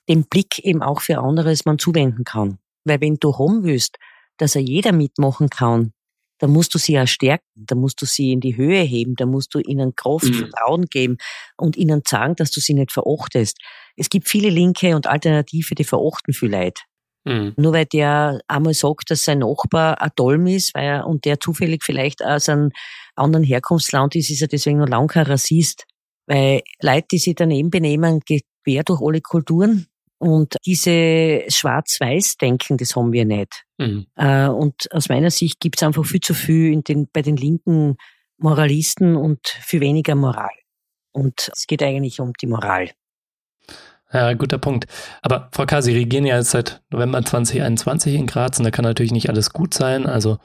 den Blick eben auch für anderes man zuwenden kann. Weil wenn du haben willst, dass er jeder mitmachen kann, da musst du sie ja stärken, da musst du sie in die Höhe heben, da musst du ihnen Kraft, mhm. Vertrauen geben und ihnen sagen, dass du sie nicht verachtest. Es gibt viele Linke und Alternative, die verachten viel Leid. Mhm. Nur weil der einmal sagt, dass sein Nachbar ein Dolm ist, weil er, und der zufällig vielleicht aus einem anderen Herkunftsland ist, ist er deswegen noch lang kein Rassist. Weil Leute, die sich daneben benehmen, quer durch alle Kulturen, und diese Schwarz-Weiß-Denken, das haben wir nicht. Mhm. Äh, und aus meiner Sicht gibt es einfach viel zu viel in den, bei den linken Moralisten und viel weniger Moral. Und es geht eigentlich um die Moral. Ja, guter Punkt. Aber Frau K., Sie regieren ja jetzt seit November 2021 in Graz und da kann natürlich nicht alles gut sein. Also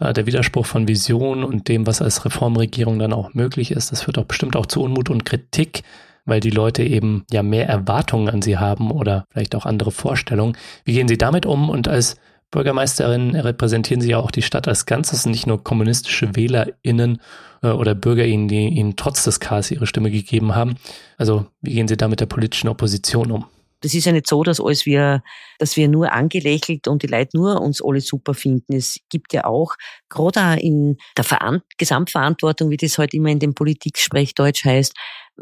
äh, der Widerspruch von Vision und dem, was als Reformregierung dann auch möglich ist, das führt auch bestimmt auch zu Unmut und Kritik weil die Leute eben ja mehr Erwartungen an sie haben oder vielleicht auch andere Vorstellungen. Wie gehen Sie damit um? Und als Bürgermeisterin repräsentieren Sie ja auch die Stadt als Ganzes nicht nur kommunistische WählerInnen äh, oder BürgerInnen, die Ihnen trotz des Chaos ihre Stimme gegeben haben. Also, wie gehen Sie da mit der politischen Opposition um? Das ist ja nicht so, dass alles wir, dass wir nur angelächelt und die Leute nur uns alle super finden. Es gibt ja auch, gerade auch in der Veran Gesamtverantwortung, wie das heute halt immer in dem Politiksprechdeutsch heißt,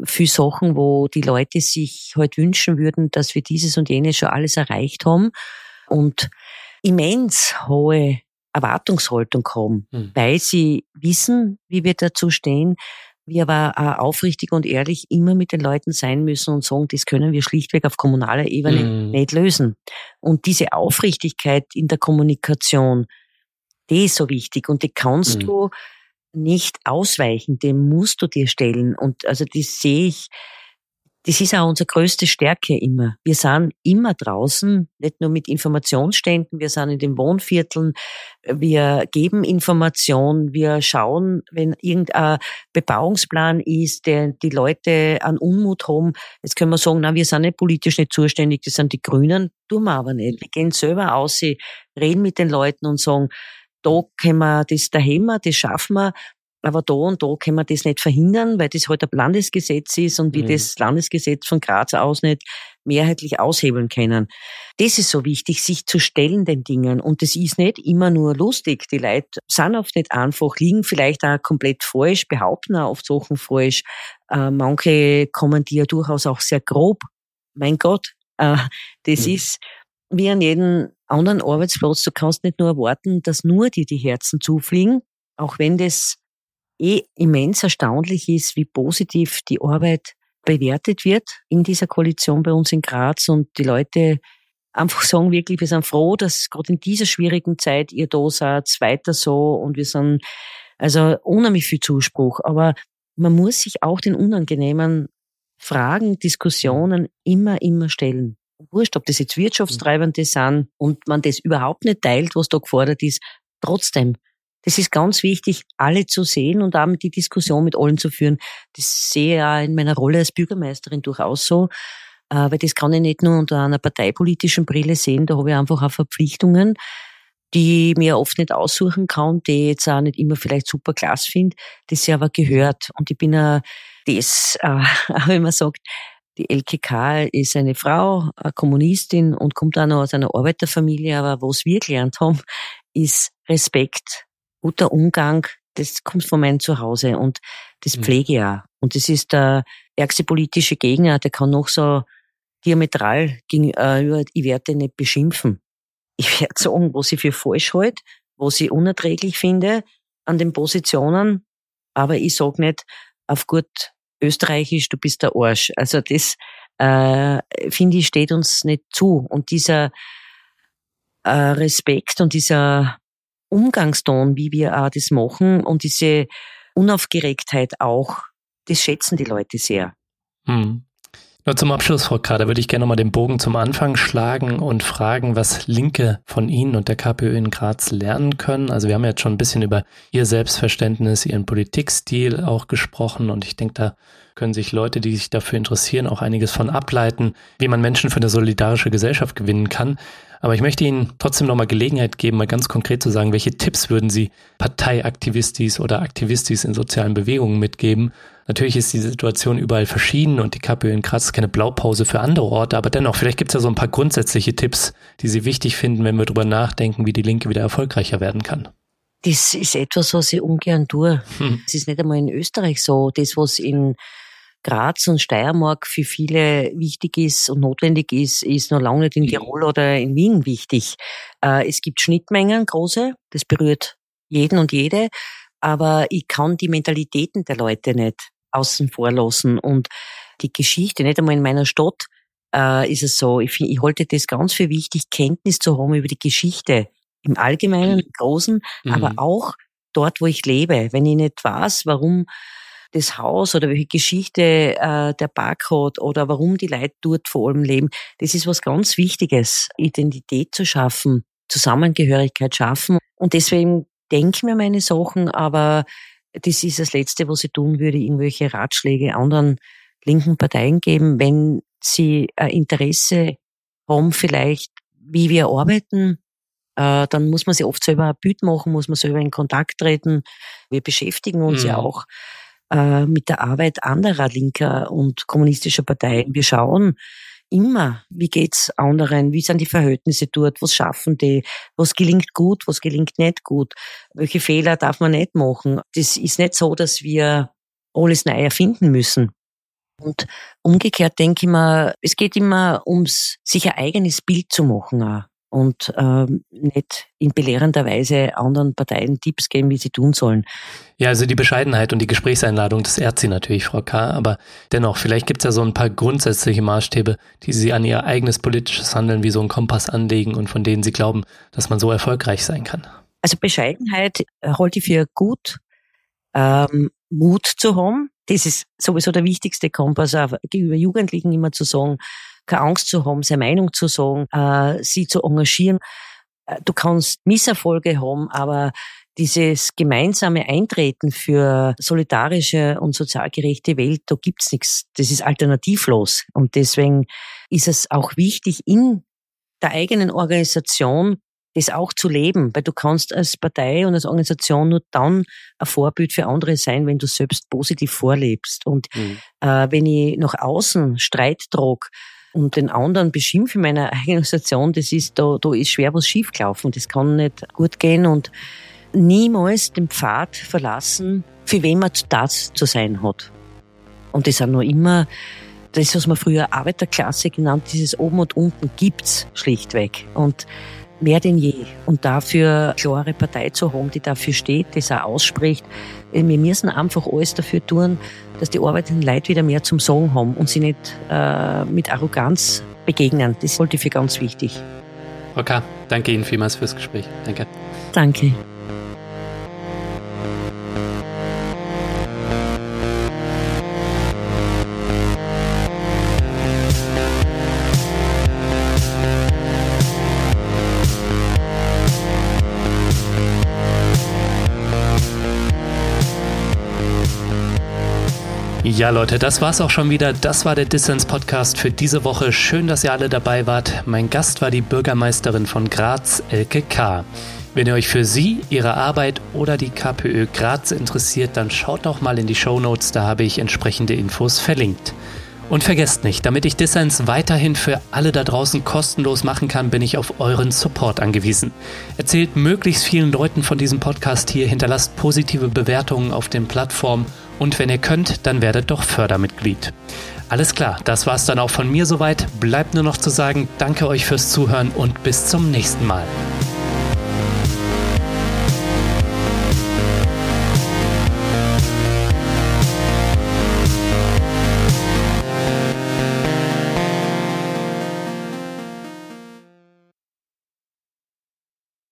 viel Sachen, wo die Leute sich heute halt wünschen würden, dass wir dieses und jenes schon alles erreicht haben und immens hohe Erwartungshaltung haben, mhm. weil sie wissen, wie wir dazu stehen, wir aber aufrichtig und ehrlich immer mit den Leuten sein müssen und sagen, das können wir schlichtweg auf kommunaler Ebene mhm. nicht lösen. Und diese Aufrichtigkeit in der Kommunikation, die ist so wichtig und die kannst mhm. du nicht ausweichen, dem musst du dir stellen. Und also das sehe ich das ist auch unsere größte Stärke immer. Wir sind immer draußen, nicht nur mit Informationsständen, wir sind in den Wohnvierteln, wir geben Information, wir schauen, wenn irgendein Bebauungsplan ist, der die Leute an Unmut haben. Jetzt können wir sagen, na, wir sind nicht politisch nicht zuständig, das sind die Grünen, tun wir aber nicht. Wir gehen selber aus, reden mit den Leuten und sagen, da können wir das daheim, das schaffen wir, aber da und da können wir das nicht verhindern, weil das halt ein Landesgesetz ist und wie mhm. das Landesgesetz von Graz aus nicht mehrheitlich aushebeln können. Das ist so wichtig, sich zu stellen den Dingen. Und das ist nicht immer nur lustig. Die Leute sind oft nicht einfach, liegen vielleicht auch komplett falsch, behaupten auch oft Sachen falsch. Äh, manche kommen dir durchaus auch sehr grob. Mein Gott, äh, das mhm. ist wie an jedem anderen Arbeitsplatz. Du kannst nicht nur erwarten, dass nur dir die Herzen zufliegen, auch wenn das eh immens erstaunlich ist, wie positiv die Arbeit bewertet wird in dieser Koalition bei uns in Graz und die Leute einfach sagen wirklich, wir sind froh, dass gerade in dieser schwierigen Zeit ihr da seid, weiter so und wir sind also unheimlich viel Zuspruch. Aber man muss sich auch den unangenehmen Fragen, Diskussionen immer, immer stellen. Wurscht, ob das jetzt Wirtschaftstreibende sind und man das überhaupt nicht teilt, was da gefordert ist. Trotzdem, das ist ganz wichtig, alle zu sehen und damit die Diskussion mit allen zu führen. Das sehe ich ja in meiner Rolle als Bürgermeisterin durchaus so, äh, weil das kann ich nicht nur unter einer parteipolitischen Brille sehen, da habe ich einfach auch Verpflichtungen, die mir oft nicht aussuchen kann, die ich jetzt auch nicht immer vielleicht super klasse finde, das sie aber gehört. Und ich bin ja das, auch wenn man sagt, die LKK ist eine Frau, eine Kommunistin und kommt auch noch aus einer Arbeiterfamilie, aber was wir gelernt haben, ist Respekt guter Umgang, das kommt von meinem Zuhause und das mhm. pflege ich auch. Und das ist der ärgste politische Gegner, der kann noch so diametral gegenüber, ich werde nicht beschimpfen. Ich werde sagen, was ich für falsch halte was ich unerträglich finde an den Positionen, aber ich sag nicht auf gut österreichisch, du bist der Arsch. Also das, äh, finde ich, steht uns nicht zu. Und dieser äh, Respekt und dieser Umgangston, wie wir auch das machen und diese Unaufgeregtheit auch, das schätzen die Leute sehr. Hm. Nur zum Abschluss, Frau K., da würde ich gerne nochmal den Bogen zum Anfang schlagen und fragen, was Linke von Ihnen und der KPÖ in Graz lernen können. Also wir haben jetzt schon ein bisschen über Ihr Selbstverständnis, Ihren Politikstil auch gesprochen und ich denke, da können sich Leute, die sich dafür interessieren, auch einiges von ableiten, wie man Menschen für eine solidarische Gesellschaft gewinnen kann. Aber ich möchte Ihnen trotzdem nochmal Gelegenheit geben, mal ganz konkret zu sagen, welche Tipps würden Sie Parteiaktivistis oder Aktivistis in sozialen Bewegungen mitgeben? Natürlich ist die Situation überall verschieden und die KPÖ in Graz ist keine Blaupause für andere Orte, aber dennoch, vielleicht gibt es ja so ein paar grundsätzliche Tipps, die Sie wichtig finden, wenn wir darüber nachdenken, wie die Linke wieder erfolgreicher werden kann. Das ist etwas, was ich ungern tue. Hm. Das ist nicht einmal in Österreich so. Das, was in Graz und Steiermark für viele wichtig ist und notwendig ist, ist noch lange nicht in mhm. Tirol oder in Wien wichtig. Äh, es gibt Schnittmengen, große, das berührt jeden und jede, aber ich kann die Mentalitäten der Leute nicht außen vor lassen und die Geschichte, nicht einmal in meiner Stadt, äh, ist es so, ich, ich halte das ganz für wichtig, Kenntnis zu haben über die Geschichte im Allgemeinen, im Großen, mhm. aber auch dort, wo ich lebe. Wenn ich nicht weiß, warum das Haus oder welche Geschichte äh, der Park hat oder warum die Leute dort vor allem leben. Das ist was ganz Wichtiges, Identität zu schaffen, Zusammengehörigkeit schaffen. Und deswegen denke ich mir meine Sachen, aber das ist das Letzte, was ich tun würde, irgendwelche Ratschläge anderen linken Parteien geben, wenn sie ein Interesse haben, vielleicht, wie wir arbeiten, äh, dann muss man sich oft selber ein Bild machen, muss man selber in Kontakt treten. Wir beschäftigen uns mhm. ja auch äh, mit der Arbeit anderer linker und kommunistischer Parteien. Wir schauen immer, wie geht's anderen, wie sind die Verhältnisse dort, was schaffen die, was gelingt gut, was gelingt nicht gut, welche Fehler darf man nicht machen. Das ist nicht so, dass wir alles neu erfinden müssen. Und umgekehrt denke ich mir, es geht immer ums sich ein eigenes Bild zu machen auch und ähm, nicht in belehrender Weise anderen Parteien Tipps geben, wie sie tun sollen. Ja, also die Bescheidenheit und die Gesprächseinladung, das ehrt Sie natürlich, Frau K., aber dennoch, vielleicht gibt es ja so ein paar grundsätzliche Maßstäbe, die Sie an Ihr eigenes politisches Handeln wie so einen Kompass anlegen und von denen Sie glauben, dass man so erfolgreich sein kann. Also Bescheidenheit halte ich für gut, ähm, Mut zu haben. Das ist sowieso der wichtigste Kompass, auch gegenüber Jugendlichen immer zu sagen, keine Angst zu haben, seine Meinung zu sagen, äh, sie zu engagieren. Äh, du kannst Misserfolge haben, aber dieses gemeinsame Eintreten für solidarische und sozial gerechte Welt, da gibt's nichts. Das ist alternativlos. Und deswegen ist es auch wichtig, in der eigenen Organisation das auch zu leben, weil du kannst als Partei und als Organisation nur dann ein Vorbild für andere sein, wenn du selbst positiv vorlebst. Und mhm. äh, wenn ich nach außen Streit trage, und den anderen beschimpfe in meiner eigenen Situation, das ist, da, da ist schwer was schiefgelaufen. Das kann nicht gut gehen und niemals den Pfad verlassen, für wen man das zu sein hat. Und das sind nur immer, das, was man früher Arbeiterklasse genannt, dieses Oben und Unten gibt's schlichtweg. Und mehr denn je. Und dafür eine klare Partei zu haben, die dafür steht, das auch ausspricht. Wir müssen einfach alles dafür tun, dass die arbeitenden Leute wieder mehr zum Sagen haben und sie nicht äh, mit Arroganz begegnen. Das halte ich für ganz wichtig. Okay, danke Ihnen vielmals fürs Gespräch. Danke. Danke. Ja, Leute, das war's auch schon wieder. Das war der Dissens Podcast für diese Woche. Schön, dass ihr alle dabei wart. Mein Gast war die Bürgermeisterin von Graz, Elke K. Wenn ihr euch für sie, ihre Arbeit oder die KPÖ Graz interessiert, dann schaut doch mal in die Show Notes, da habe ich entsprechende Infos verlinkt. Und vergesst nicht, damit ich Dissens weiterhin für alle da draußen kostenlos machen kann, bin ich auf euren Support angewiesen. Erzählt möglichst vielen Leuten von diesem Podcast hier, hinterlasst positive Bewertungen auf den Plattformen und wenn ihr könnt, dann werdet doch Fördermitglied. Alles klar, das war's dann auch von mir soweit. Bleibt nur noch zu sagen, danke euch fürs Zuhören und bis zum nächsten Mal.